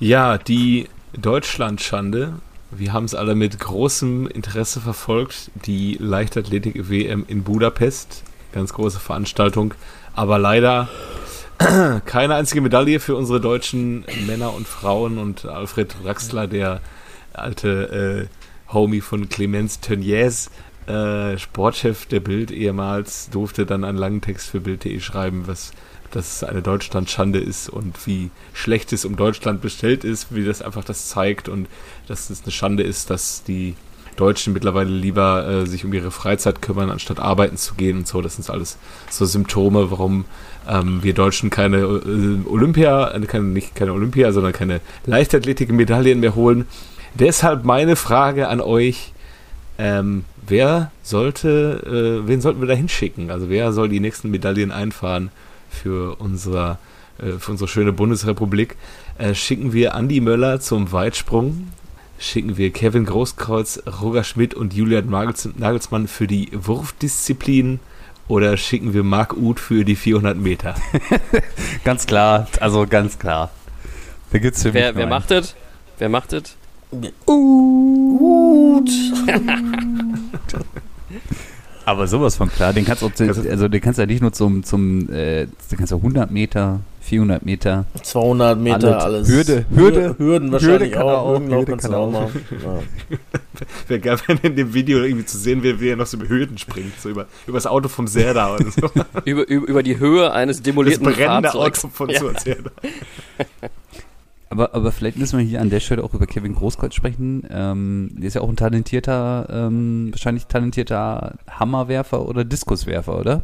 Ja, die Deutschlandschande. Wir haben es alle mit großem Interesse verfolgt. Die Leichtathletik-WM in Budapest. Ganz große Veranstaltung. Aber leider keine einzige Medaille für unsere deutschen Männer und Frauen. Und Alfred Draxler, der alte äh, Homie von Clemens Tönnies, äh, Sportchef der Bild ehemals, durfte dann einen langen Text für Bild.de schreiben, was dass es eine Deutschlandschande ist und wie schlecht es um Deutschland bestellt ist, wie das einfach das zeigt und dass es eine Schande ist, dass die Deutschen mittlerweile lieber äh, sich um ihre Freizeit kümmern, anstatt arbeiten zu gehen und so. Das sind alles so Symptome, warum ähm, wir Deutschen keine äh, Olympia, äh, keine, nicht keine Olympia, sondern keine Leichtathletik-Medaillen mehr holen. Deshalb meine Frage an euch. Ähm, wer sollte, äh, wen sollten wir da hinschicken? Also wer soll die nächsten Medaillen einfahren für unsere, äh, für unsere schöne Bundesrepublik? Äh, schicken wir Andi Möller zum Weitsprung? Schicken wir Kevin Großkreuz, Roger Schmidt und Julian Nagelsmann für die Wurfdisziplin? Oder schicken wir Marc Uth für die 400 Meter? ganz klar, also ganz klar. Da gibt's für wer, wer macht das? Wer macht das? Gut. Aber sowas von klar, den kannst du also den kannst du ja nicht nur zum zum äh, den kannst du 100 Meter, 400 Meter, 200 Meter alles. Hürde, Hürde, Hürden wahrscheinlich Hürde auch, Hürdenlauf kannst du auch machen. Ja. Wäre geil, wenn in dem Video irgendwie zu sehen wäre, wie er noch so über Hürden springt, so über, über das Auto vom Serda oder so. über, über, über die Höhe eines demolierten das brennende Fahrzeugs. Auto von ja. Serda. Aber, aber vielleicht müssen wir hier an der Stelle auch über Kevin Großkreuz sprechen. Ähm, der ist ja auch ein talentierter, ähm, wahrscheinlich talentierter Hammerwerfer oder Diskuswerfer, oder?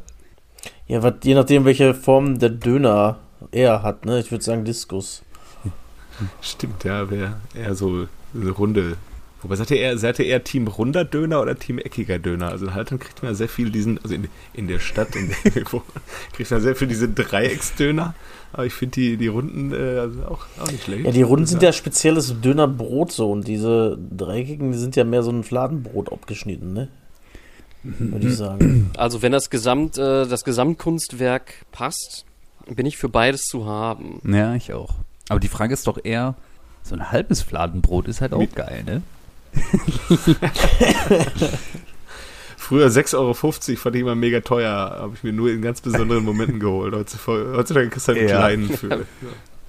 Ja, wat, je nachdem, welche Form der Döner er hat, ne? Ich würde sagen Diskus. Stimmt, ja, wäre eher so eine runde Wobei seid ihr eher, seid ihr eher Team runder Döner oder Team eckiger Döner? Also in Haltern kriegt man ja sehr viel diesen, also in, in der Stadt, in der, kriegt man sehr viel diese Dreiecksdöner. Aber ich finde die, die Runden äh, also auch, auch nicht schlecht. Ja, die Runden sind ja spezielles Dönerbrot so und diese dreieckigen, die sind ja mehr so ein Fladenbrot abgeschnitten, ne? Würde ich sagen. Also wenn das Gesamt, äh, das Gesamtkunstwerk passt, bin ich für beides zu haben. Ja, ich auch. Aber die Frage ist doch eher, so ein halbes Fladenbrot ist halt auch Mit geil, ne? Früher 6,50 Euro fand ich immer mega teuer. Habe ich mir nur in ganz besonderen Momenten geholt. Heutzutage kriegst du halt einen ja. kleinen für. Ja.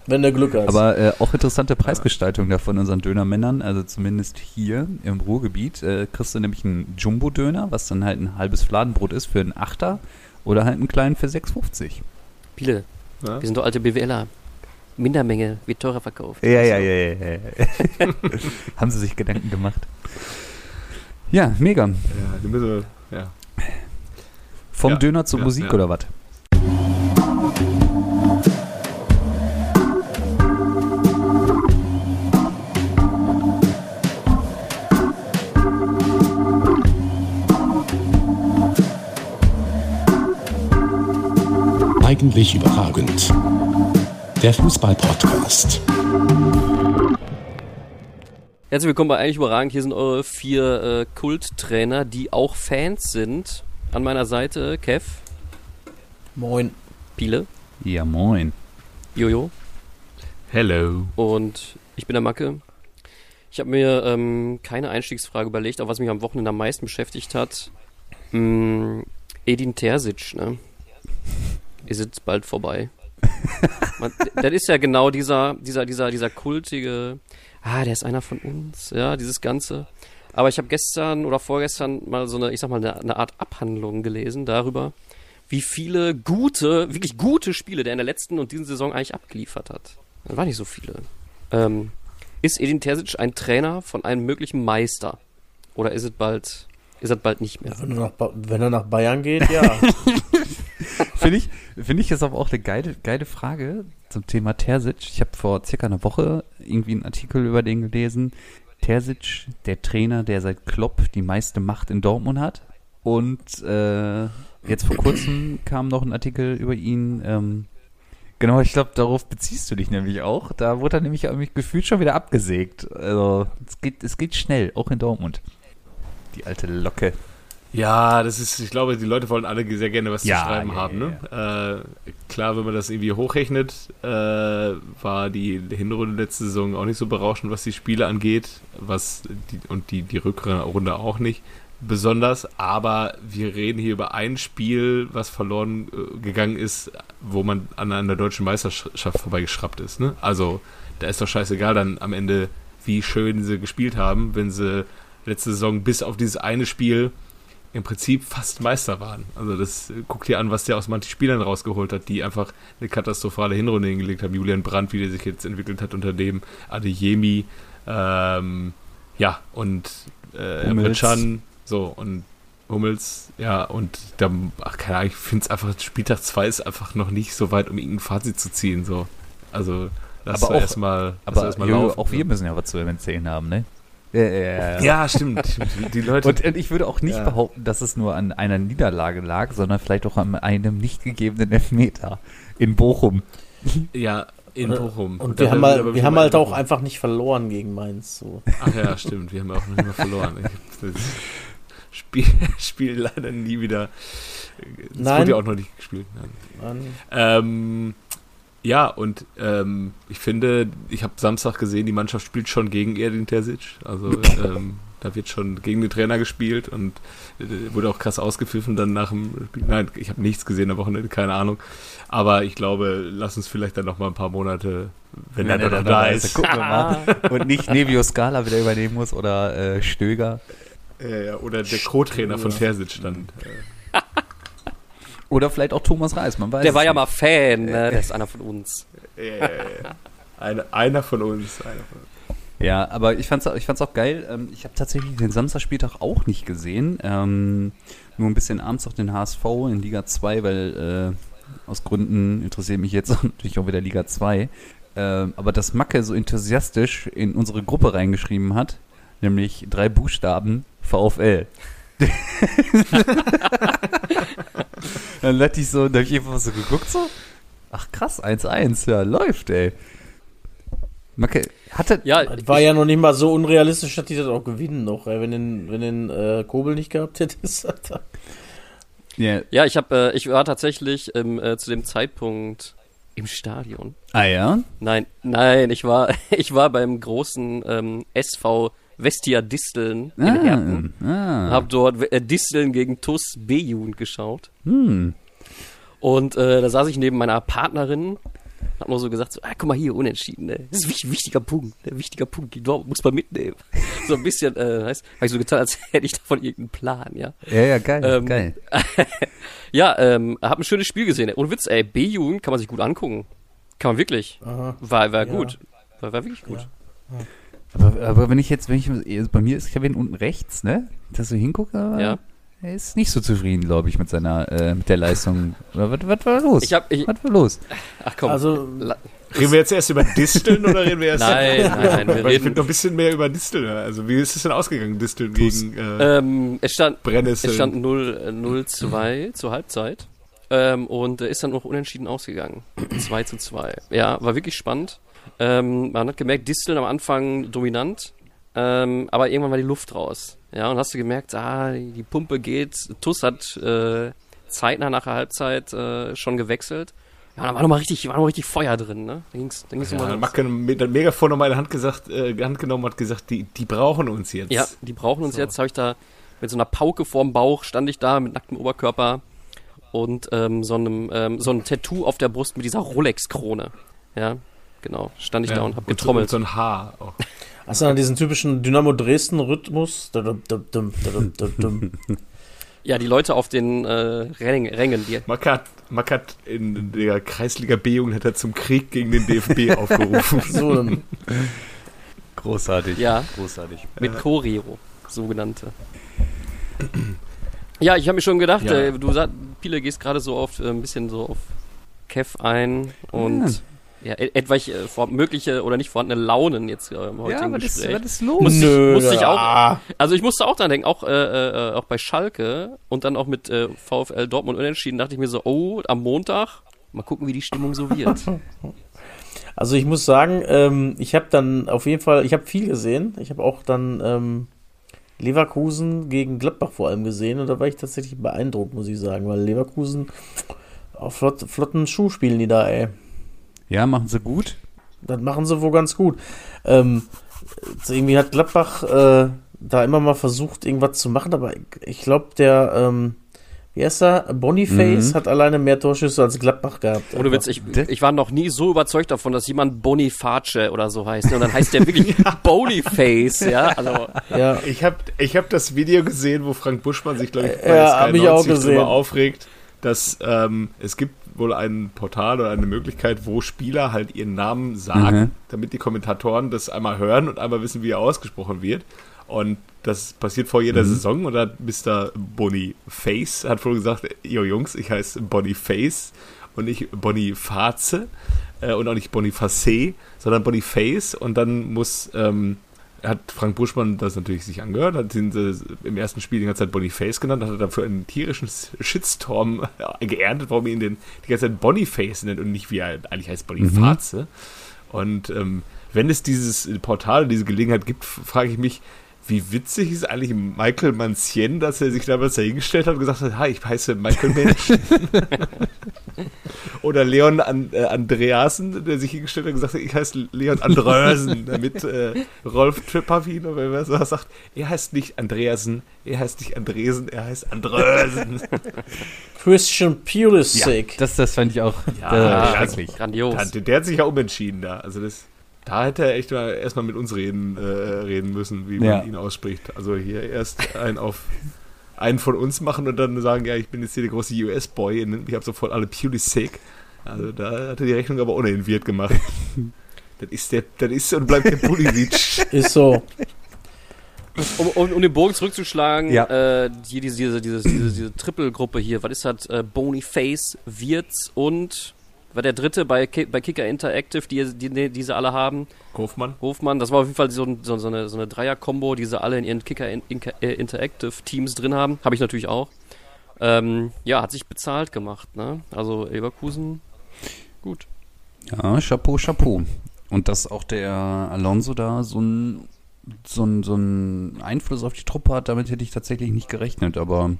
Wenn der Glück hat. Aber äh, auch interessante Preisgestaltung da von unseren Dönermännern. Also zumindest hier im Ruhrgebiet äh, kriegst du nämlich einen Jumbo-Döner, was dann halt ein halbes Fladenbrot ist für einen Achter. Oder halt einen kleinen für 6,50. Biele, ja? wir sind doch alte BWLer. Mindermenge wird teurer verkauft. Ja, ja, ja, ja. ja. Haben sie sich Gedanken gemacht. Ja, mega. Ja, die müssen, ja. Vom ja, Döner zur ja, Musik ja. oder was? Eigentlich überragend der Fußball-Podcast. Herzlich willkommen bei Eigentlich Überragend. Hier sind eure vier äh, Kulttrainer, die auch Fans sind. An meiner Seite Kev. Moin. Piele. Ja, moin. Jojo. Hello. Und ich bin der Macke. Ich habe mir ähm, keine Einstiegsfrage überlegt, aber was mich am Wochenende am meisten beschäftigt hat, mh, hm, Edin Terzic, ne? Ist jetzt bald vorbei. Man, das ist ja genau dieser, dieser, dieser, dieser kultige, ah, der ist einer von uns, ja, dieses Ganze. Aber ich habe gestern oder vorgestern mal so eine, ich sag mal, eine, eine Art Abhandlung gelesen darüber, wie viele gute, wirklich gute Spiele der in der letzten und diesen Saison eigentlich abgeliefert hat. Das waren nicht so viele. Ähm, ist Edin Terzic ein Trainer von einem möglichen Meister? Oder ist es bald, ist es bald nicht mehr? Wenn er nach, wenn er nach Bayern geht, ja. Finde ich, finde ich ist aber auch eine geile, geile Frage zum Thema Terzic. Ich habe vor circa einer Woche irgendwie einen Artikel über den gelesen. Terzic, der Trainer, der seit Klopp die meiste Macht in Dortmund hat. Und äh, jetzt vor kurzem kam noch ein Artikel über ihn. Ähm, genau, ich glaube, darauf beziehst du dich nämlich auch. Da wurde er nämlich gefühlt schon wieder abgesägt. Also es geht, es geht schnell, auch in Dortmund. Die alte Locke. Ja, das ist, ich glaube, die Leute wollen alle sehr gerne was Ja, zu schreiben ja, haben. ja, Ne? Äh, klar, wenn man das irgendwie hochrechnet, äh, war die Hinrunde letzte Saison auch nicht so berauschend, was die Spiele angeht, was die, und die, die Rückrunde auch nicht besonders. Aber wir reden hier über ein Spiel, was verloren äh, gegangen ist, wo man an einer deutschen Meisterschaft vorbeigeschraubt ist. Ne? Also da ist doch scheißegal dann am Ende, wie schön sie gespielt haben, wenn sie letzte Saison bis auf dieses eine Spiel im Prinzip fast Meister waren. Also das äh, guckt dir an, was der aus manchen Spielern rausgeholt hat, die einfach eine katastrophale Hinrunde hingelegt haben. Julian Brandt, wie der sich jetzt entwickelt hat unter dem Adeyemi, ähm, ja, und äh. Can, so, und Hummels, ja, und da, ach, keine Ahnung, ich finde es einfach, Spieltag 2 ist einfach noch nicht so weit, um irgendein Fazit zu ziehen, so. Also, lass Aber auch- erstmal Aber erstmal laufen. auch wir müssen ja was zu erzählen haben, ne? Ja, ja, ja. Ja, stimmt. stimmt. Die Leute. Und, und ich würde auch nicht Ja. behaupten, dass es nur an einer Niederlage lag, sondern vielleicht auch an einem nicht gegebenen Elfmeter in Bochum. ja, in Und- Bochum. Und Da wir haben, halt, wir haben mal halt auch einfach nicht verloren gegen Mainz. So. Ach ja, stimmt. Wir haben auch nicht mehr verloren. Das Spiel, Spiel leider nie wieder. Das Nein. wurde ja auch noch nicht gespielt. Nein. Mann. Ähm, ja, und ähm, ich finde, ich habe Samstag gesehen, die Mannschaft spielt schon gegen Erdin Terzic. Also ähm, da wird schon gegen den Trainer gespielt und äh, wurde auch krass ausgepfiffen dann nach dem Spiel. Nein, ich habe nichts gesehen am Wochenende, keine Ahnung. Aber ich glaube, lass uns vielleicht dann noch mal ein paar Monate, wenn, er dann noch da ist. Gucken wir mal. Und nicht Nevio Scala wieder übernehmen muss oder äh, Stöger. Ja, ja, oder der Co-Trainer von Terzic dann. Äh, Oder vielleicht auch Thomas Reis, man weiß Der war ja mal Fan, ne? der ist einer von uns. Eine, einer von uns. Einer von uns. Ja, aber ich fand's, ich fand's auch geil. Ähm, ich habe tatsächlich den Samstagspieltag auch nicht gesehen. Ähm, nur ein bisschen abends auch den HSV in Liga 2, weil äh, aus Gründen interessiert mich jetzt natürlich auch wieder Liga 2. Ähm, aber dass Macke so enthusiastisch in unsere Gruppe reingeschrieben hat, nämlich drei Buchstaben VfL. Dann dachte ich so, da hab ich einfach so geguckt so. Ach krass, 1-1, ja, läuft, ey. Macke, hatte, Ja, Das war ja noch nicht mal so unrealistisch, dass die das auch gewinnen noch. Ey. Wenn den, wenn den äh, Kobel nicht gehabt hättest, ja, ja, ich habe, äh, ich war tatsächlich ähm, äh, zu dem Zeitpunkt im Stadion. ah ja, Nein, nein, ich war, ich war beim großen ähm, SV Vestia Disteln in Herten. Ah, Hab dort äh, Disteln gegen TUS B-Jugend geschaut. hm. Und äh, da saß ich neben meiner Partnerin, hab nur so gesagt, so, ah, guck mal hier, unentschieden, ne? Das ist ein wichtig, wichtiger Punkt, ne? wichtiger Punkt, die Dortmund muss man mitnehmen. so ein bisschen, äh, heißt, hab ich so getan, als hätte ich davon irgendeinen Plan, ja. Ja, ja, geil, Ähm, geil. Ja, ähm, hab ein schönes Spiel gesehen. Ohne Witz, ey, B-Jugend kann man sich gut angucken. Kann man wirklich. Aha. War, war Ja. gut. War, war wirklich gut. Aber, aber wenn ich jetzt, wenn ich, also bei mir ist Kevin unten rechts, ne? Dass du hinguckst, aber Ja. er ist nicht so zufrieden, glaube ich, mit seiner, äh, mit der Leistung. Oder Was, was war los? Ich hab, ich, was war los? ach komm. Also, La- Reden wir jetzt erst über Disteln oder reden wir erst nein, nein, nein, wir Weil ich will reden. noch ein bisschen mehr über Disteln. Also wie ist es denn ausgegangen, Disteln gegen äh, Ähm, es stand, Brennnesseln? es stand 0, äh, 0-2 zur Halbzeit. Ähm, und äh, ist dann noch unentschieden ausgegangen. 2 zu 2. Ja, war wirklich spannend. Ähm, man hat gemerkt, Disteln am Anfang dominant, ähm, aber irgendwann war die Luft raus. Ja, und hast du gemerkt, ah, die Pumpe geht. Tuss hat äh, zeitnah nach der Halbzeit äh, schon gewechselt. Ja, da war nochmal richtig, war noch mal richtig Feuer drin, ne? Da ging's, da ging's ja, nochmal. Macke mit einem Megafon noch meine Hand gesagt, äh, Hand genommen und hat gesagt, die, die brauchen uns jetzt. Ja, die brauchen uns So. jetzt. Habe ich da mit so einer Pauke vorm Bauch stand ich da mit nacktem Oberkörper und ähm, so einem ähm, so einem Tattoo auf der Brust mit dieser Rolex-Krone. Ja, genau. Stand ich da und habe getrommelt. so ein Haar auch. hast du dann diesen typischen Dynamo Dresden-Rhythmus? Ja, die Leute auf den äh, Rängen, die, Macke hat in der Kreisliga B-Jugend hat er zum Krieg gegen den DFB aufgerufen. So, dann, Großartig. Ja. Großartig. mit Choreo, sogenannte. Ja, ich habe mir schon gedacht, Ja. äh, du sagst, Pile gehst gerade so auf äh, ein bisschen so auf Kev ein und ja, et- etwaige äh, mögliche oder nicht vorhandene Launen jetzt äh, im heutigen Ja, was ist, Gespräch. was ist los? Muss ich- Nö, musste ich auch- Also ich musste auch dran denken, auch, äh, äh, auch bei Schalke und dann auch mit äh, VfL Dortmund unentschieden, dachte ich mir so, oh, am Montag, mal gucken, wie die Stimmung so wird. Also ich muss sagen, ähm, ich habe dann auf jeden Fall, ich habe viel gesehen. Ich habe auch dann ähm, Leverkusen gegen Gladbach vor allem gesehen und da war ich tatsächlich beeindruckt, muss ich sagen, weil Leverkusen auf flott, flotten Schuh spielen die da, ey. Ja, machen sie gut. Das machen sie wohl ganz gut. Ähm, irgendwie hat Gladbach äh, da immer mal versucht, irgendwas zu machen, aber ich, glaube, der, ähm, wie heißt er? Boniface Mhm. hat alleine mehr Torschüsse als Gladbach gehabt. Ohne Witz, ich, ich war noch nie so überzeugt davon, dass jemand Boniface oder so heißt. Und dann heißt der wirklich Boniface, ja. Also, Ja, Ich habe ich hab das Video gesehen, wo Frank Buschmann sich, glaube ich, bei Ja, Sky hab ich auch 90 gesehen. aufregt, dass ähm, es gibt wohl ein Portal oder eine Möglichkeit, wo Spieler halt ihren Namen sagen, Mhm. damit die Kommentatoren das einmal hören und einmal wissen, wie er ausgesprochen wird. Und das passiert vor jeder Saison und dann hat Mr. Boniface hat wohl gesagt, yo Jungs, ich heiße Boniface und nicht Boniface äh, und auch nicht Boniface, sondern Boniface und dann muss ähm, hat Frank Buschmann das natürlich sich angehört, hat ihn äh, im ersten Spiel die ganze Zeit Boniface genannt, hat er dafür einen tierischen Shitstorm äh, geerntet, warum er ihn denn die ganze Zeit Boniface nennt und nicht wie er eigentlich heißt Boniface. Und ähm, wenn es dieses Portal, diese Gelegenheit gibt, frage ich mich, wie witzig ist eigentlich Michael Mancien, dass er sich damals dahingestellt hat und gesagt hat, hi, ich heiße Michael Mensch. Oder Leon An äh, Andreasen, der sich hingestellt hat und gesagt hat, ich heiße Leon Andrösen, damit äh, Rolf Trippavin oder wer sowas sagt, er heißt nicht Andreasen, er heißt nicht Andresen, er heißt Andrösen. Christian Pulisic. Das, das fand ich auch Ja, äh, grandios. Der, der hat sich ja umentschieden da. Also das, da hätte er echt mal erstmal mit uns reden, äh, reden müssen, wie man Ja. ihn ausspricht. Also hier erst einen auf einen von uns machen und dann sagen, ja, ich bin jetzt hier der große US-Boy, ich habe sofort alle Pulisic. Also da hat er die Rechnung aber ohne den Wirt gemacht. das ist der, das ist und bleibt der Pulisic. Ist so. Um, um, um den Bogen zurückzuschlagen, Ja. äh, hier diese, diese, diese, diese, diese Triple-Gruppe hier, was ist das? Äh, Boniface, Wirtz und war der dritte bei, Ki bei Kicker Interactive, die, die, die sie alle haben. Hofmann. Hofmann, das war auf jeden Fall so, so, so eine, so eine Dreier-Kombo, die sie alle in ihren Kicker in, in, äh, Interactive Teams drin haben. Habe ich natürlich auch. Ähm, ja, hat sich bezahlt gemacht, ne? Also Leverkusen, gut. Ja, Chapeau, Chapeau. Und dass auch der Alonso da so ein so ein, so ein Einfluss auf die Truppe hat, damit hätte ich tatsächlich nicht gerechnet, aber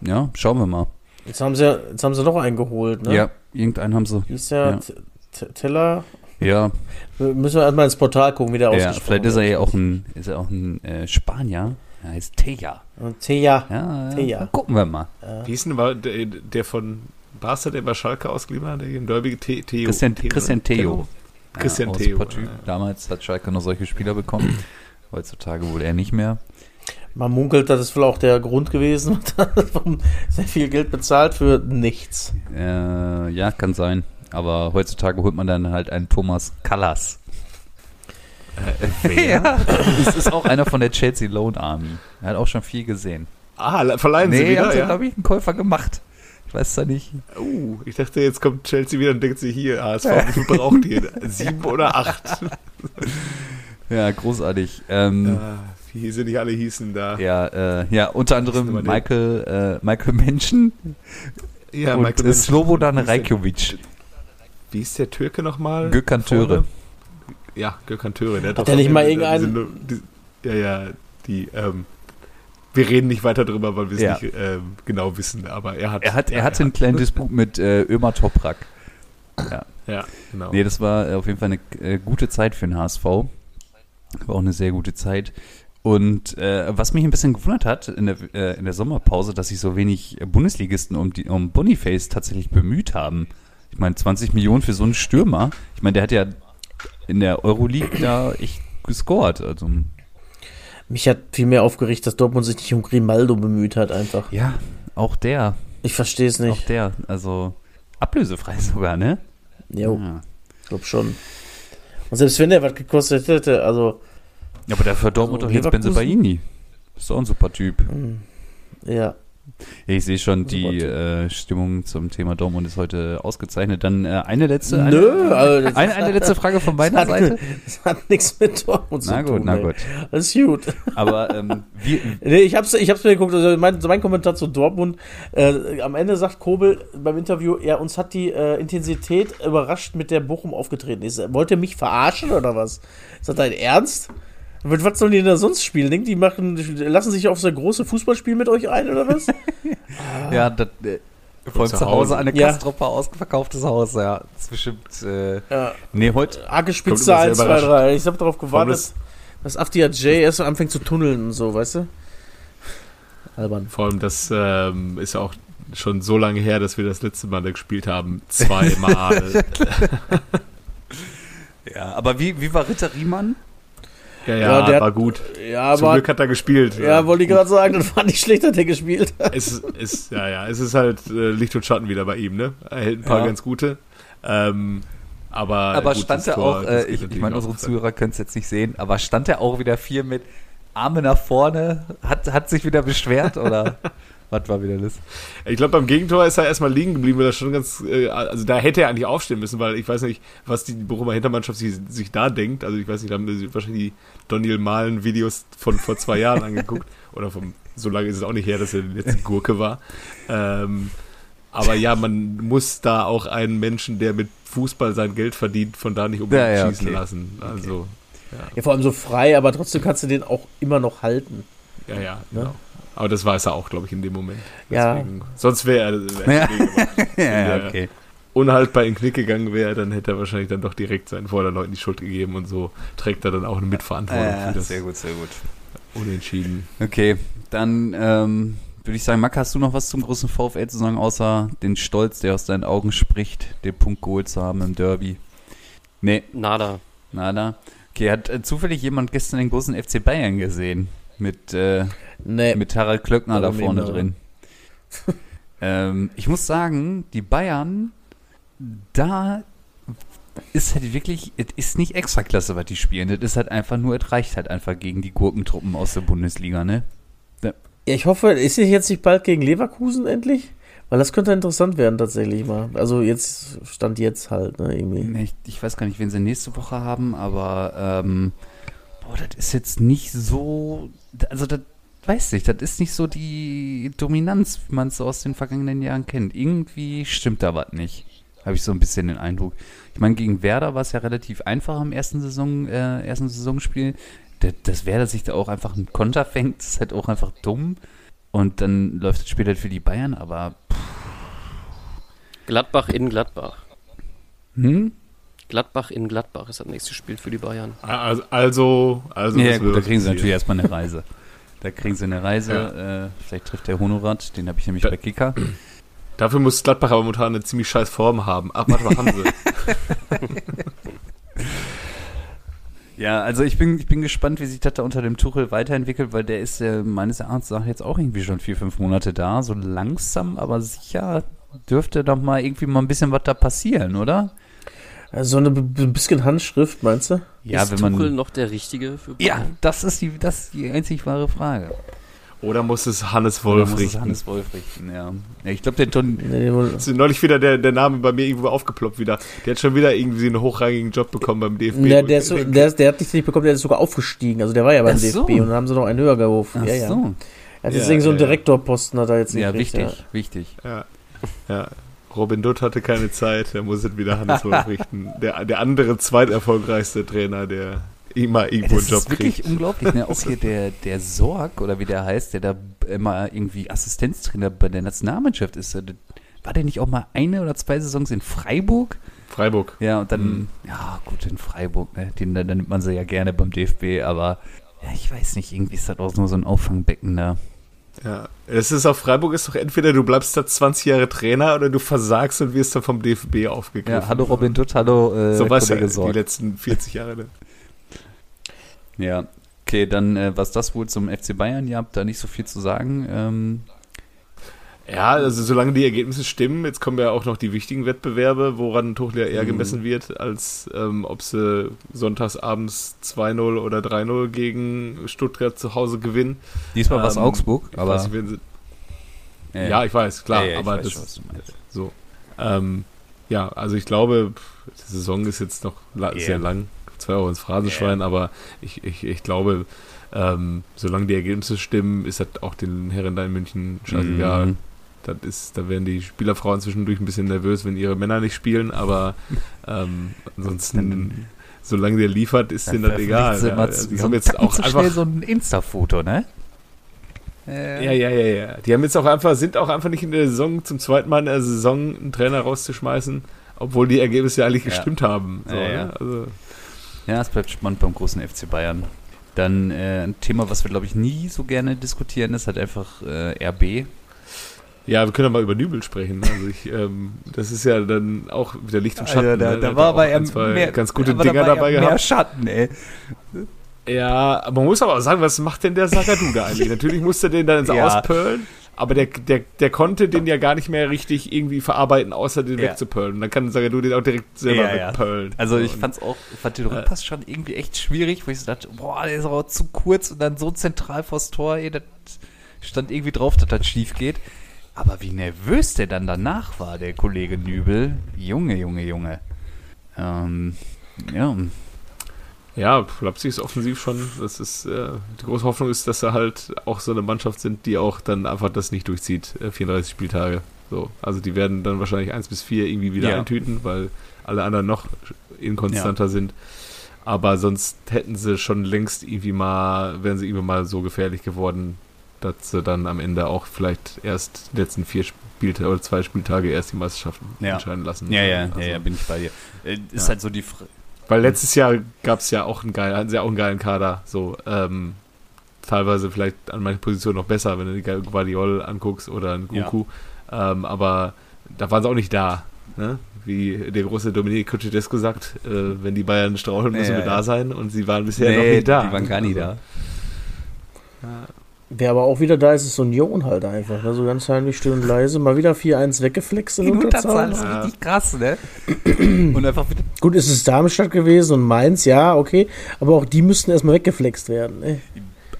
ja, schauen wir mal. Jetzt haben sie, ja- jetzt haben sie noch einen geholt, ne? Ja, irgendeinen haben sie. Ist der? Ja. Teller? Ja, müssen wir erstmal ins Portal gucken, wie der ja ausgesprochen vielleicht ist er ja auch ein, ist er auch ein äh, Spanier. Er heißt Teja. Und Teja. Ja, Teja. ja. Gucken wir mal. Wie hieß denn mal der, der von Barca, der bei Schalke ausgeliehen hat, der im Derby The Theo? Christian, Theo, Christian? Theo. Christian ja, Theo. Damals hat Schalke noch solche Spieler bekommen. Heutzutage wohl eher nicht mehr. Man munkelt, das ist wohl auch der Grund gewesen, warum sehr viel Geld bezahlt für nichts. Äh, ja, kann sein. Aber heutzutage holt man dann halt einen Thomas Callas. Wer? Ja, das ist auch einer von der Chelsea Loan Army. Er hat auch schon viel gesehen. Ah, verleihen sie Nee, wieder, hat ja? glaube ich, einen Käufer gemacht. Ich weiß da nicht. Uh, ich dachte, jetzt kommt Chelsea wieder und denkt sich hier, HSV, wie viel braucht ihr? Sieben oder acht? Ja, großartig. Ähm, Ja, wie sie nicht alle hießen da. ja, äh, ja, unter anderem Michael, äh, Michael Menschen Ja, und Michael äh, Mensch. Slobodan Rajkovic. Wie ist der Türke nochmal? Gökhan Töre. Ja, Gökhan Töre. Der Hat doch der nicht mal in- irgendeinen- diese- ja, ja, die, ähm, wir reden nicht weiter drüber, weil wir es Ja. nicht ähm, genau wissen, aber er hat. Er hat, er ja, hatte einen kleinen Disput mit äh, Ömer Toprak. Ja, genau. Nee, das war äh, auf jeden Fall eine äh, gute Zeit für den HSV. War auch eine sehr gute Zeit. Und äh, was mich ein bisschen gewundert hat in der, äh, in der Sommerpause, dass sich so wenig Bundesligisten um, die, um Boniface tatsächlich bemüht haben. Ich meine, 20 Millionen für so einen Stürmer. Ich meine, der hat ja in der Euroleague da echt gescored. Also, Mich hat viel mehr aufgeregt, dass Dortmund sich nicht um Grimaldo bemüht hat, einfach. ja, auch der. Ich verstehe es Auch nicht. der. Also, ablösefrei sogar, ne? Jo, Ja. ich glaube schon. Und selbst wenn der was gekostet hätte, also, Aber dafür Dortmund Also doch jetzt? Benzebaini. Ist doch ein super Typ. ja. Ja, ich sehe schon, die äh, Stimmung zum Thema Dortmund ist heute ausgezeichnet. Dann äh, eine letzte, eine, Nö, also das, eine, eine letzte Frage von das, meiner hat, Seite. das hat nichts mit Dortmund zu Na tun. gut, na gut. Alles gut. Aber ähm, wir, Nee, ich hab's, ich hab's mir geguckt, also mein, mein Kommentar zu Dortmund, äh, am Ende sagt Kobel beim Interview, ja, uns hat die äh, Intensität überrascht, mit der Bochum aufgetreten ist. Wollt ihr mich verarschen oder was? Ist das dein Ernst? Mit was sollen die denn da sonst spielen? Denkt die machen, lassen sich auf so ein großes Fußballspiel mit euch ein oder was? Ja, das, äh, von zu Hause. Der Ja. Kastropper ausverkauftes Haus, ja. Das ist bestimmt, äh, ja. nee, heute, Arge Spitze immer sehr 1, 2, überraschend. 3. Ich hab darauf gewartet, das- dass Afdia J erst anfängt zu tunneln und so, weißt du? Albern. Vor allem, das ähm, ist ja auch schon so lange her, dass wir das letzte Mal da gespielt haben. Zweimal. ja, aber wie, wie war Ritter Riemann? Ja, ja, Ja, der war hat- gut. Ja, Zum aber. Glück hat er gespielt. Ja, wollte ich gerade sagen, das war nicht schlecht, hat er gespielt. es ist, ist, ja, ja, es ist halt äh, Licht und Schatten wieder bei ihm, ne? Er hält ein paar Ja. ganz gute. Ähm, aber Aber gut, stand er Tor, auch, äh, ich, ich meine, unsere Zuhörer können es jetzt nicht sehen, aber stand er auch wieder viel mit Arme nach vorne? Hat, hat sich wieder beschwert oder was war wieder das? Ich glaube, beim Gegentor ist er erstmal liegen geblieben, weil er schon ganz, äh, also da hätte er eigentlich aufstehen müssen, weil ich weiß nicht, was die Bochumer Hintermannschaft sich, sich da denkt. Also ich weiß nicht, da haben sie wahrscheinlich die Daniel Mahlen Videos von vor zwei Jahren angeguckt. Oder vom, so lange ist es auch nicht her, dass er die letzte Gurke war. Ähm, aber ja, man muss da auch einen Menschen, der mit Fußball sein Geld verdient, von da nicht unbedingt Ja, ja, schießen okay. lassen. Also, Ja, vor allem so frei, aber trotzdem kannst du den auch immer noch halten. ja, ja, Ja. genau. Aber das weiß er auch, glaube ich, in dem Moment. Ja. Deswegen, sonst wäre er, wär Ja. ja, okay. unhaltbar in den Knick gegangen wäre, dann hätte er wahrscheinlich dann doch direkt seinen Vorderleuten die Schuld gegeben und so trägt er dann auch eine Mitverantwortung Äh, für das sehr gut, sehr gut. Unentschieden. Okay, dann ähm, würde ich sagen, Mack, hast du noch was zum großen VfL zu sagen, außer den Stolz, der aus deinen Augen spricht, den Punkt geholt zu haben im Derby? Nee, Nada. nada. Okay, hat äh, zufällig jemand gestern den großen FC Bayern gesehen? Mit, äh, Nee. mit Harald Klöckner da vorne drin. ähm, ich muss sagen, die Bayern, da ist halt wirklich, es ist nicht Extraklasse, was die spielen. Das ist halt einfach nur, es reicht halt einfach gegen die Gurkentruppen aus der Bundesliga, ne? Ja, ich hoffe, ist es jetzt nicht bald gegen Leverkusen endlich? Weil das könnte interessant werden tatsächlich mal. Also jetzt stand jetzt halt, ne, irgendwie. Ich, ich weiß gar nicht, wen sie nächste Woche haben, aber ähm, boah, das ist jetzt nicht so, also das weiß ich, das ist nicht so die Dominanz, wie man es so aus den vergangenen Jahren kennt. Irgendwie stimmt da was nicht. Habe ich so ein bisschen den Eindruck. Ich meine, gegen Werder war es ja relativ einfach am ersten Saison, äh, ersten Saisonspiel. Das, das Werder sich da auch einfach einen Konter fängt, ist halt auch einfach dumm. Und dann läuft das Spiel halt für die Bayern, aber Gladbach in Gladbach. hm? Gladbach in Gladbach ist das nächste Spiel für die Bayern. Also, also, also Ja, gut, da kriegen sie natürlich erstmal eine Reise. Da kriegen sie eine Reise. Äh, vielleicht trifft der Honorat, den habe ich nämlich Da- bei Kicker. Dafür muss Gladbach aber momentan eine ziemlich scheiß Form haben. Ach, warte mal, haben sie. Ja, also ich bin, ich bin gespannt, wie sich das da unter dem Tuchel weiterentwickelt, weil der ist äh, meines Erachtens nach jetzt auch irgendwie schon vier, fünf Monate da. So langsam, aber sicher dürfte doch mal irgendwie mal ein bisschen was da passieren, oder? Also so eine ein bisschen Handschrift, meinst du? Ja, ist wenn man. Tuchel noch der Richtige für ja, Bayern? das ist die, das ist die einzig wahre Frage. Oder muss es Hannes Oder Wolf muss es richten? Hannes Wolf richten, ja. ja ich glaube, der Ton. Nee, Ist neulich wieder der, der Name bei mir irgendwo aufgeploppt wieder. Der hat schon wieder irgendwie einen hochrangigen Job bekommen beim DFB. Ja, der, ist so, der, der hat nicht nicht bekommen, der ist sogar aufgestiegen. Also der war ja beim Ach so. DFB und dann haben sie noch einen höher gerufen. Ach ja, ja. so. Er hat jetzt Ja, so einen ja, ja. Direktorposten, hat er jetzt Ja, gekriegt, wichtig, wichtig. Ja. ja. Robin Dutt hatte keine Zeit, der muss es wieder Hannes Wolf richten. Der, der andere zweiterfolgreichste Trainer, der immer irgendwo das einen Job ist wirklich kriegt. unglaublich. Ne? Auch hier der, der Sorg, oder wie der heißt, der da immer irgendwie Assistenztrainer bei der Nationalmannschaft ist. Der- War der nicht auch mal eine oder zwei Saisons in Freiburg? Freiburg. Ja, und dann, Mhm. ja gut, in Freiburg, ne? Den, da, da nimmt man sie ja gerne beim DFB, aber ja, ich weiß nicht, irgendwie ist das auch nur so ein Auffangbecken da. Ja. Es ist auf Freiburg ist doch entweder du bleibst da 20 Jahre Trainer oder du versagst und wirst dann vom DFB aufgegriffen. Ja, hallo Robin Dutt, hallo äh, So was ja Kollege die Sorg. letzten 40 Jahre. Ne? Ja, okay, dann äh, was das wohl zum FC Bayern, ihr habt da nicht so viel zu sagen. Ähm, Ja, also solange die Ergebnisse stimmen, jetzt kommen ja auch noch die wichtigen Wettbewerbe, woran Tuchel ja eher Mhm. gemessen wird, als ähm, ob sie sonntags abends 2-0 oder 3-0 gegen Stuttgart zu Hause gewinnen. diesmal war es Ähm, Augsburg, Ich aber weiß sie, äh, ja, ich weiß, klar, ja, ja, aber weiß das so. Ähm, ja, also ich glaube, die Saison ist jetzt noch la Ja. sehr lang, zwei Euro ins Phrasenschwein, aber ich, ich, ich glaube, ähm, solange die Ergebnisse stimmen, ist das auch den Herren da in München scheißegal. Mhm. Das ist, da werden die Spielerfrauen zwischendurch ein bisschen nervös, wenn ihre Männer nicht spielen, aber ähm, ansonsten solange der liefert, ist denen das egal. Sie Ja, also die so haben jetzt auch einfach so ein Insta-Foto, ne? Äh, Ja, ja, ja, ja. Die haben jetzt auch einfach, sind auch einfach nicht in der Saison zum zweiten Mal in der Saison einen Trainer rauszuschmeißen, obwohl die Ergebnisse ja eigentlich Ja. gestimmt haben. So, Ja, ja. ne? Also, Ja, es bleibt spannend beim großen FC Bayern. Dann äh, ein Thema, was wir, glaube ich, nie so gerne diskutieren, ist halt einfach äh, RB. Ja, wir können ja mal über Nübel sprechen. Also ich, ähm, das ist ja dann auch wieder Licht und Schatten. Also, da, ne? da hat war aber zwei mehr, ganz gute aber Dinger da war dabei gehabt. Mehr Schatten, ey. Ja, aber man muss aber auch sagen, was macht denn der Sagadu da eigentlich? Natürlich musste den dann ins Ja. Auspölen, aber der, der, der konnte den ja gar nicht mehr richtig irgendwie verarbeiten, außer den Ja. wegzupölen. Und dann kann Sagadu den auch direkt selber Ja, wegpölen. Also So, ich fand's auch, fand den Rückpass schon irgendwie echt schwierig, wo ich so dachte, boah, der ist aber zu kurz und dann so zentral vors Tor, ey, das stand irgendwie drauf, dass das schief geht. Aber wie nervös der dann danach war, der Kollege Nübel. Junge, Junge, Junge. Ähm, ja, Ja, Leipzig ist offensiv schon, das ist, äh, die große Hoffnung ist, dass sie halt auch so eine Mannschaft sind, die auch dann einfach das nicht durchzieht, äh, 34 Spieltage. So, also die werden dann wahrscheinlich 1 bis 4 irgendwie wieder Ja. eintüten, weil alle anderen noch inkonstanter sind. Aber sonst hätten sie schon längst irgendwie mal, wären sie irgendwie mal so gefährlich geworden, dass sie dann am Ende auch vielleicht erst die letzten vier Spieltage oder zwei Spieltage erst die Meisterschaften Ja. entscheiden lassen. ja, ja, Also- ja, ja, bin ich bei dir. Äh, ist Ja. halt so die, Fr weil letztes Jahr gab es ja auch einen geilen, hatten sie ja auch einen geilen Kader. So, ähm, teilweise vielleicht an manchen Positionen noch besser, wenn du die Guardiol anguckst oder einen Goku. Ähm, aber da waren sie auch nicht da. Ne? Wie der große Dominik Kuczydesco sagt, äh, wenn die Bayern straucheln, müssen Ja, wir ja. da sein. Und sie waren bisher noch nicht da. die waren gar nicht Also, da. Wer aber auch wieder da ist, ist Union halt einfach. Ne? So ganz heimlich still und leise. Mal wieder 4-1 weggeflext in Die Unterzahl Unterzahl. ist richtig krass, ne? Und einfach wieder Gut, es ist Darmstadt gewesen und Mainz, ja, okay. Aber auch die müssten erstmal weggeflext werden. Ne?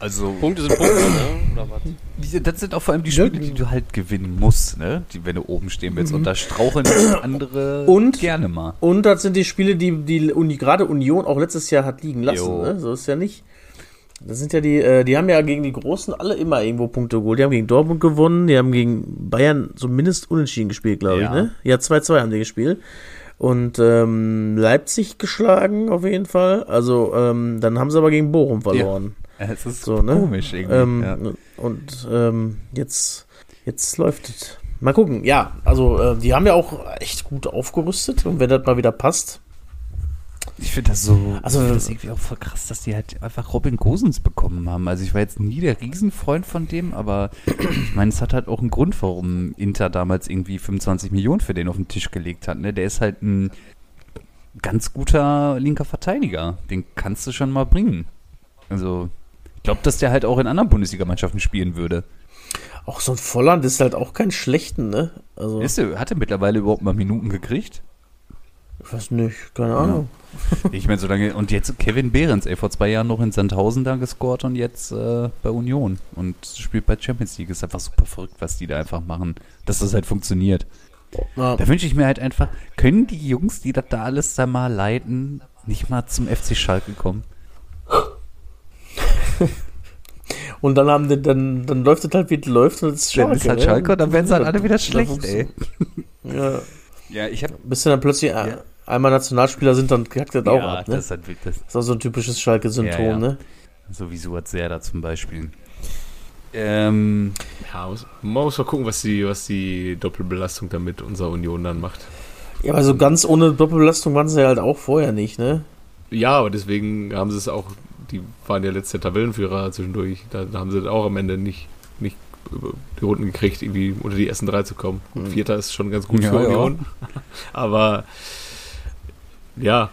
Also, Punkte sind Punkte, ne? Oder was? diese, das sind auch vor allem die Spiele, die du halt gewinnen musst, ne? Die, wenn du oben stehen willst. Und da straucheln andere Und- gerne mal. Und das sind die Spiele, die, die Uni, gerade Union auch letztes Jahr hat liegen lassen. Ne? So ist ja nicht. Das sind ja die, äh, die haben ja gegen die Großen alle immer irgendwo Punkte geholt. Die haben gegen Dortmund gewonnen, die haben gegen Bayern zumindest unentschieden gespielt, glaube Ja. ich. Ne? Ja, 2-2 haben die gespielt. Und ähm, Leipzig geschlagen auf jeden Fall. Also ähm, dann haben sie aber gegen Bochum verloren. Es ist So, ne? komisch irgendwie. Ähm, ja. Und ähm, jetzt, jetzt läuft es. Mal gucken. Ja, also äh, die haben ja auch echt gut aufgerüstet. Und wenn das mal wieder passt, Ich finde das so, Also- das irgendwie auch voll krass, dass die halt einfach Robin Gosens bekommen haben. Also ich war jetzt nie der Riesenfreund von dem, aber ich meine, es hat halt auch einen Grund, warum Inter damals irgendwie 25 Millionen für den auf den Tisch gelegt hat. Ne? Der ist halt ein ganz guter linker Verteidiger. Den kannst du schon mal bringen. Also ich glaube, dass der halt auch in anderen Bundesligamannschaften spielen würde. auch so ein Volland ist halt auch kein schlechten, ne? Also, Ist der, hat er mittlerweile überhaupt mal Minuten gekriegt? Ich weiß nicht, keine Ahnung. Ich meine, so lange. Und jetzt Kevin Behrens, ey, vor zwei Jahren noch in Sandhausen da gescored und jetzt äh, bei Union und spielt bei Champions League. Ist einfach super verrückt, was die da einfach machen, dass das halt funktioniert. Ja. Da wünsche ich mir halt einfach, können die Jungs, die das da alles da mal leiten, nicht mal zum FC Schalke kommen? Und dann haben die, dann, dann läuft es halt, wie es läuft, und es ist Dann Schalke. ist halt? Schalke und dann werden sie halt alle wieder schlecht, ey. Ja, Ja, ich habe bis dann plötzlich äh, einmal Nationalspieler sind, dann kackt das auch ja, ab, ne? das ist halt das, Das ist auch so ein typisches Schalke-Symptom, Ja, ja. ne? sowieso hat Serda zum Beispiel. Ähm, Ja, muss, man muss mal gucken, was die, was die Doppelbelastung da mit unserer Union dann macht. Ja, aber so ganz ohne Doppelbelastung waren sie halt auch vorher nicht, ne? Ja, aber deswegen haben sie es auch, die waren ja letzte Tabellenführer zwischendurch. Da, da haben sie das auch am Ende nicht, nicht über die Runden gekriegt, irgendwie unter die ersten drei zu kommen. Hm. Vierter ist schon ganz gut Ja, für ja. Union. Aber ja,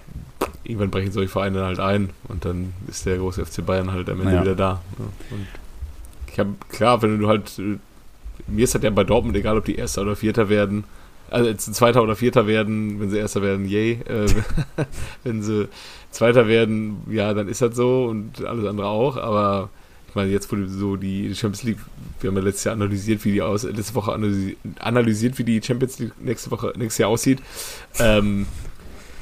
irgendwann brechen solche Vereine halt ein und dann ist der große FC Bayern halt am Ende Ja. wieder da. Und ich habe, klar, wenn du halt, mir ist halt ja bei Dortmund egal, ob die Erster oder Vierter werden, also jetzt Zweiter oder Vierter werden, wenn sie Erster werden, yay. Äh, wenn sie Zweiter werden, ja, dann ist das so und alles andere auch. Aber ich meine, jetzt wurde so die Champions League, wir haben ja letztes Jahr analysiert, wie die aus, letzte Woche analysi analysiert, wie die Champions League nächste Woche, nächstes Jahr aussieht. Ähm,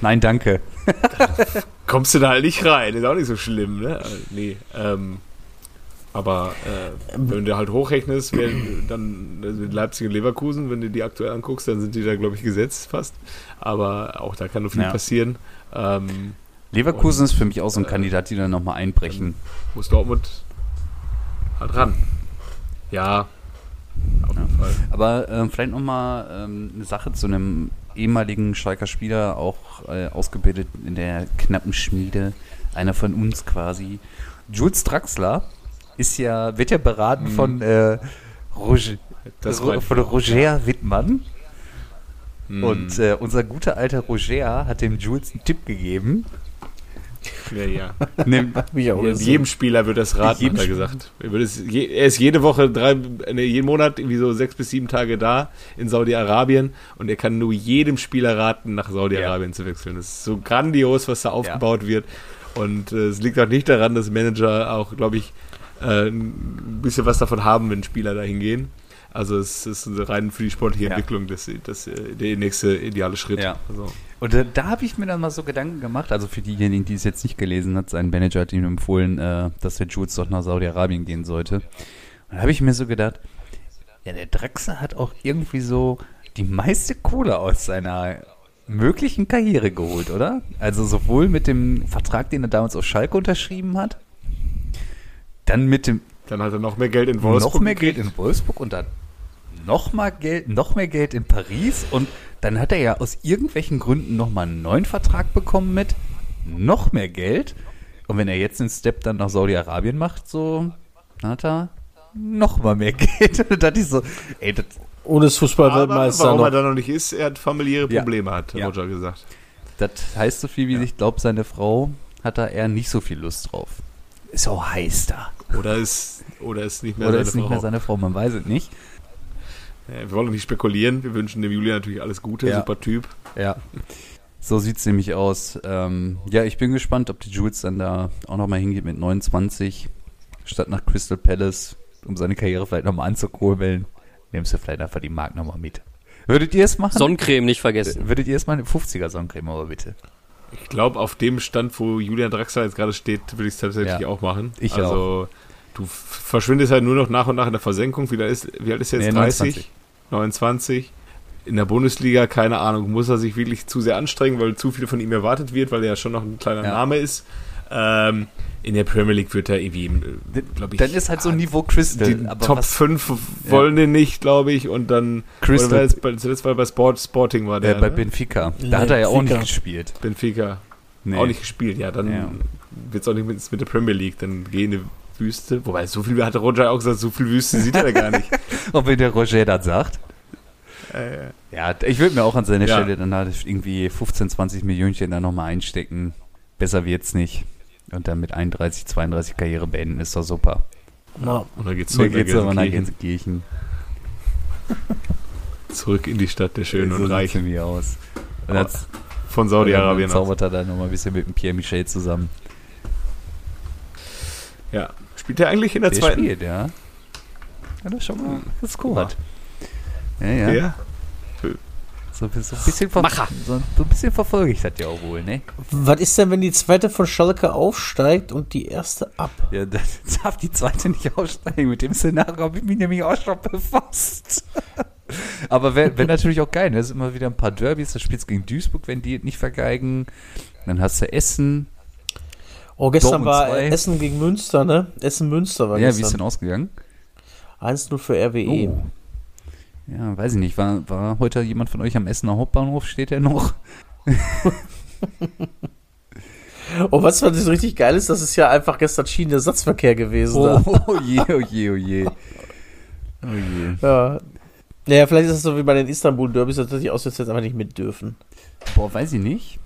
nein, danke. kommst du da halt nicht rein, ist auch nicht so schlimm, ne? Also, nee, ähm, aber äh, wenn du halt hochrechnest, wer, dann also Leipzig und Leverkusen, wenn du die aktuell anguckst, dann sind die da, glaube ich, gesetzt fast. Aber auch da kann nur viel Ja. passieren. Ähm, Leverkusen ist für mich auch so ein Kandidat, die dann nochmal einbrechen. Muss Dortmund halt ran. Ja, auf jeden Fall. Aber ähm, vielleicht nochmal ähm, eine Sache zu einem ehemaligen Schalker Spieler, auch äh, ausgebildet in der knappen Schmiede, einer von uns quasi. Jules Draxler ist ja, wird ja beraten von, äh, Roger, von Roger Wittmann. Hm. Und äh, unser guter alter Roger hat dem Jules einen Tipp gegeben. Ja, ja. Nimm, Ja, jedem Spieler wird das raten, hat er gesagt. Er, würde es, je, er ist jede Woche, drei, nee, jeden Monat irgendwie so sechs bis sieben Tage da in Saudi-Arabien und er kann nur jedem Spieler raten, nach Saudi-Arabien zu wechseln. Das ist so grandios, was da aufgebaut wird. Und äh, es liegt auch nicht daran, dass Manager auch, glaube ich, äh, ein bisschen was davon haben, wenn Spieler dahin gehen. Also es ist rein für die sportliche Ja. Entwicklung das, das, der nächste ideale Schritt. Ja. Also, Und äh, da habe ich mir dann mal so Gedanken gemacht, also für diejenigen, die es jetzt nicht gelesen hat, sein Manager hat ihm empfohlen, äh, dass der Jules doch nach Saudi-Arabien gehen sollte. Und da habe ich mir so gedacht, ja, der Draxler hat auch irgendwie so die meiste Kohle aus seiner möglichen Karriere geholt, oder? Also sowohl mit dem Vertrag, den er damals auf Schalke unterschrieben hat, dann mit dem dann hat er noch mehr Geld in Wolfsburg. noch mehr Geld in Wolfsburg und dann noch mal Geld, noch mehr Geld in Paris und dann hat er ja aus irgendwelchen Gründen noch mal einen neuen Vertrag bekommen mit noch mehr Geld und wenn er jetzt den Step dann nach Saudi-Arabien macht, so dann hat er noch mal mehr Geld und dann dachte ich so, ey, das, Und ist Aber Fußballweltmeister warum er noch. da noch nicht ist, er hat familiäre Ja. Probleme, hat Ja. Roger gesagt. das heißt so viel wie ich glaube, seine Frau hat da eher nicht so viel Lust drauf. Ist auch heiß da. Oder ist, oder ist nicht mehr Oder seine ist nicht Frau. mehr seine Frau, man weiß es nicht. Ja, wir wollen nicht spekulieren. Wir wünschen dem Julian natürlich alles Gute. Ja. Super Typ. Ja. So sieht's nämlich aus. Ähm, ja, ich bin gespannt, ob die Jules dann da auch nochmal hingeht mit 29, statt nach Crystal Palace, um seine Karriere vielleicht nochmal anzukurbeln. Nimmst du vielleicht einfach die Mark nochmal mit. Würdet ihr es machen? Sonnencreme nicht vergessen. Würdet ihr es mal eine 50er Sonnencreme, aber bitte. Ich glaube, auf dem Stand, wo Julian Draxler jetzt gerade steht, will ich es tatsächlich Ja. auch machen. Ich also, du verschwindest halt nur noch nach und nach in der Versenkung. Wie, alt ist, wie alt ist er jetzt? Nee, 30? 29? In der Bundesliga, keine Ahnung, muss er sich wirklich zu sehr anstrengen, weil zu viel von ihm erwartet wird, weil er ja schon noch ein kleiner Ja. Name ist. Ähm, in der Premier League wird er irgendwie, glaube ich, Dann ist halt so Niveau Crystal. die aber Top was, 5 wollen den nicht, glaube ich, und dann Crystal- oder bei, zuletzt war bei Sport, Sporting war der, äh, bei ne? Benfica. Da hat er ja auch Benfica. nicht gespielt. Benfica. Nee. Auch nicht gespielt, ja, dann Ja. wird es auch nicht mit, mit der Premier League, dann geh in die Wüste. Wobei, so viel hatte Roger auch gesagt, so viel Wüste sieht er da gar nicht. Ob wenn der Roger das sagt. äh, Ja, ich würde mir auch an seiner Ja. Stelle dann halt irgendwie 15, 20 Millionchen da nochmal einstecken. Besser wird's nicht. Und dann mit 31, 32 Karriere beenden, ist doch super. Ja. und dann geht's Dann zurück, geht's aber nach Gelsenkirchen. Zurück in die Stadt der Schönen so und Reich sieht's nämlich aus. Und jetzt von dann Saudi-Arabien aus. zaubert er dann nochmal ein bisschen mit dem Pierre Michel zusammen. Ja. Spielt er eigentlich in der, Der zweiten? spielt, ja. Hat er schon mal gescored. Ja, ja. Ja. So, so, ein bisschen ver Macher. so, so ein bisschen verfolge ich das ja auch wohl, ne? Was ist denn, wenn die zweite von Schalke aufsteigt und die erste ab? Ja, dann darf die zweite nicht aussteigen. Mit dem Szenario habe ich mich nämlich auch schon befasst. Aber wäre wär natürlich auch geil. Ne? Es sind immer wieder ein paar Derbys. Da spielst du gegen Duisburg, wenn die nicht vergeigen. Dann hast du Essen. Oh, gestern Dortmund war zwei. Essen gegen Münster, ne? Essen-Münster war ja, wie ist gestern. denn ausgegangen? 1-0 für RWE. Oh. Ja, weiß ich nicht. War, war heute jemand von euch am Essener Hauptbahnhof? Steht er noch? Oh, was was so richtig geil ist, das ist ja einfach gestern Schienenersatzverkehr gewesen. Oh, oh je, oh je, oh je. Oh je. Ja. Naja, vielleicht ist es so wie bei den Istanbul-Derbys, dass die Auswärts jetzt einfach nicht mit dürfen. Boah, weiß ich nicht.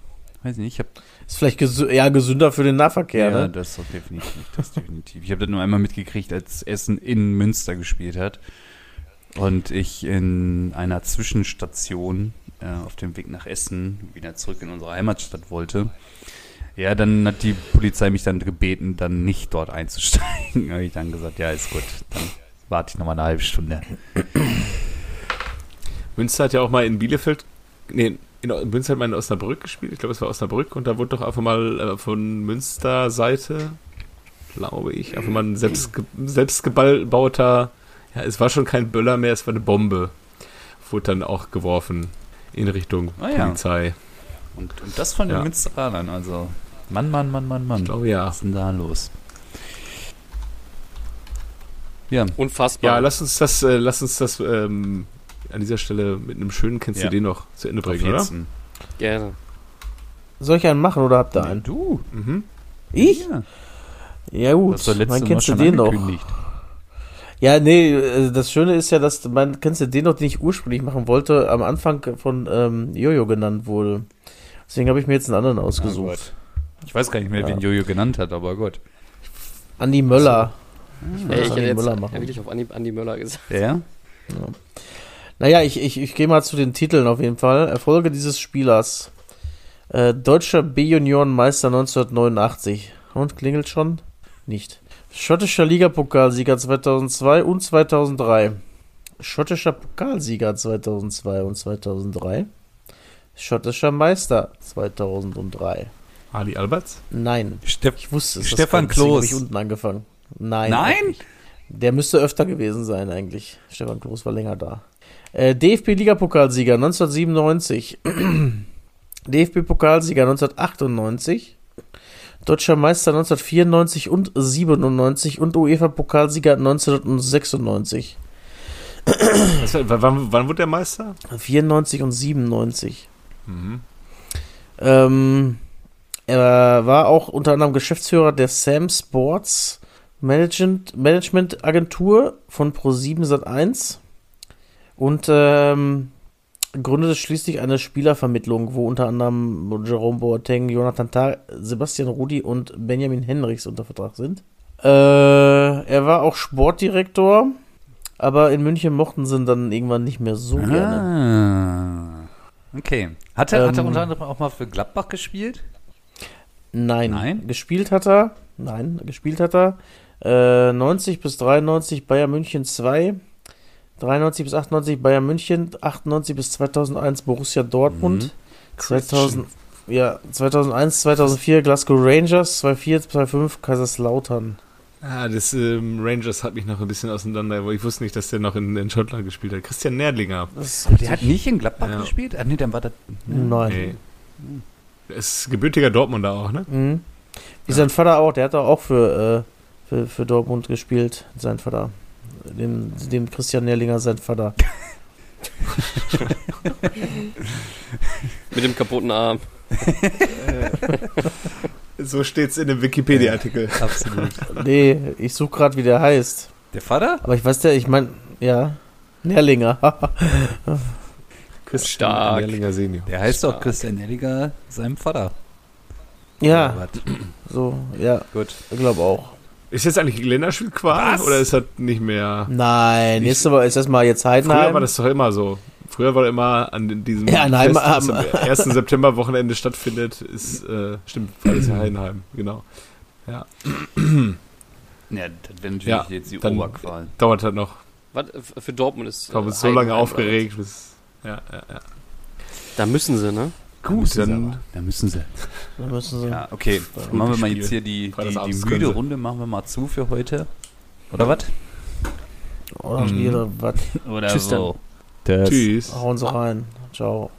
Weiß ich nicht. Ich habe Ist vielleicht gesü ja, gesünder für den Nahverkehr, Ja, ne? das ist doch definitiv. Das definitiv. Ich habe das nur einmal mitgekriegt, als Essen in Münster gespielt hat. Und ich in einer Zwischenstation äh, auf dem Weg nach Essen wieder zurück in unsere Heimatstadt wollte. Ja, dann hat die Polizei mich dann gebeten, dann nicht dort einzusteigen. habe ich dann gesagt, ja, ist gut. Dann warte ich nochmal eine halbe Stunde. Münster hat ja auch mal in Bielefeld, nee, in Münster hat mal in Osnabrück gespielt. Ich glaube, es war Osnabrück und da wurde doch einfach mal äh, von Münster Seite, glaube ich, einfach mal ein selbst, selbstgebauter, ja, es war schon kein Böller mehr, es war eine Bombe. Wurde dann auch geworfen in Richtung Ah ja. Polizei. Und, und das von den Ja. Münsteranern, also Mann, Mann, Mann, Mann, Mann. Ich glaube ja. Was ist denn da los? Ja, Unfassbar. Ja, lass uns das, äh, lass uns das ähm, an dieser Stelle mit einem schönen Kennst Ja. du den noch zu Ende bringen, oder? jetzt. Gerne. Soll ich einen machen oder habt ihr einen? Du. Mhm. Ich? Ja. Ja gut, Das Mal kennst du den noch. Ja, nee, äh, das Schöne ist ja, dass man kennst du den noch, den ich ursprünglich machen wollte, am Anfang von ähm, Jojo genannt wurde. Deswegen habe ich mir jetzt einen anderen ausgesucht. Ich weiß gar nicht mehr, Ja. wen Jojo genannt hat, aber gut. Andi Möller. Ich Andi hätte jetzt Möller ja, machen. wirklich auf Andi, Andi Möller gesagt. Ja? Naja, ich, ich, ich gehe mal zu den Titeln auf jeden Fall. Erfolge dieses Spielers. Äh, Deutscher B-Juniorenmeister 1989. Und klingelt schon? Nicht. Schottischer Ligapokalsieger 2002 und 2003. Schottischer Pokalsieger 2002 und 2003. Schottischer Meister 2003. Ali Alberts? Nein, Steff ich wusste es. Stefan deswegen habe ich unten angefangen. Nein. Nein? eigentlich. Der müsste öfter gewesen sein eigentlich. Stefan Kloß war länger da. Äh, DFB-Ligapokalsieger 1997. DFB-Pokalsieger 1998. Deutscher Meister 1994 und 97 und UEFA-Pokalsieger 1996. Was, w- wann, wann wurde der Meister? 94 und 97. Mhm. Ähm, er war auch unter anderem Geschäftsführer der Sam Sports Management, Management Agentur von Pro7 Sat1 und ähm, gründete schließlich eine Spielervermittlung, wo unter anderem Jerome Boateng, Jonathan Tah, Sebastian Rudi und Benjamin Henrichs unter Vertrag sind. Äh, er war auch Sportdirektor, aber in München mochten sie ihn dann irgendwann nicht mehr so gerne. Ah. Okay. Hat er, hat er Ähm, unter anderem auch mal für Gladbach gespielt? Nein. Nein? Gespielt hat er. Nein, gespielt hat er. Äh, 90 bis 93 Bayern München 2. 93 bis 98 Bayern München. 98 bis 2001 Borussia Dortmund. Mhm. 2000, ja, 2001, 2004 Glasgow Rangers. 2004, 2005 Kaiserslautern. Ah, das ähm, Rangers hat mich noch ein bisschen auseinander, aber ich wusste nicht, dass der noch in, in Schottland gespielt hat. Christian Nerdlinger. Der hat nicht in Gladbach Ja. gespielt? Ah, nee, dann war das. Nein. Nee. Der ist gebürtiger Dortmunder auch, ne? Mhm. Wie sein Vater auch. Der hat auch für, äh, für, für Dortmund gespielt. Sein Vater. Den, den Christian Nerlinger, sein Vater. Mit dem kaputten Arm. So steht's in dem Wikipedia-Artikel. Absolut. Nee, ich suche gerade, wie der heißt. Der Vater? Aber ich weiß der, ich meine, ja. Nerlinger. Christian Stark. Nerdlinger Senior. Der heißt doch Stark. Christian Nelliger, seinem Vater. Ja, so, ja, Gut. ich glaube auch. Ist jetzt eigentlich Länderspielqual oder ist das nicht mehr? Nein, Ich- jetzt aber ist erstmal jetzt Früher Heidenheim. war das doch immer so. Früher war immer an diesem Ja, in Heim- Fest, am- am 1. September-Wochenende stattfindet, ist, äh, stimmt, Freies ja Heidenheim, genau. Ja, das wäre natürlich Ja, jetzt die dann- Oberqual. Dauert halt noch. Was, f- für Dortmund ist. Ich glaube, äh, so lange Heidenheim aufgeregt, bis. Ja, ja, ja. Da müssen sie, ne? Da müssen dann- sie aber. Da müssen sie. Da müssen sie. Ja, okay. Gut machen wir mal jetzt hier die, die, die müde. Runde, machen wir mal zu für heute. Oder was? Oder Mhm. wie oder was? Oder Tschüss so. Tschüss. Tschüss. Hauen sie rein. Ciao.